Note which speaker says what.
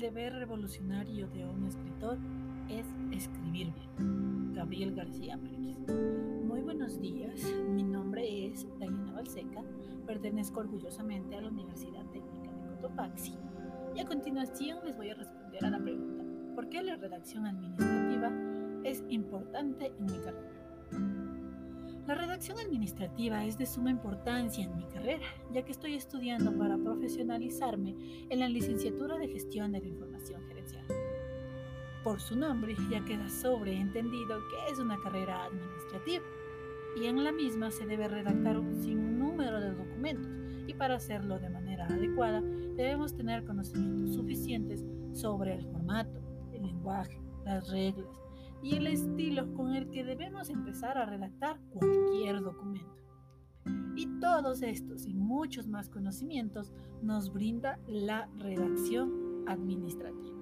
Speaker 1: deber revolucionario de un escritor es escribir bien. Gabriel García Márquez. Muy buenos días, mi nombre es Dayana Balseca, pertenezco orgullosamente a la Universidad Técnica de Cotopaxi y a continuación les voy a responder a la pregunta, ¿por qué la redacción administrativa es importante en mi carrera? La redacción administrativa es de suma importancia en mi carrera, ya que estoy estudiando para profesionalizarme en la licenciatura de gestión de la información gerencial. Por su nombre ya queda sobreentendido que es una carrera administrativa y en la misma se debe redactar un sinnúmero de documentos y para hacerlo de manera adecuada debemos tener conocimientos suficientes sobre el formato, el lenguaje, las reglas, y el estilo con que debemos empezar a redactar cualquier documento. Y todos estos y muchos más conocimientos nos brinda la redacción administrativa.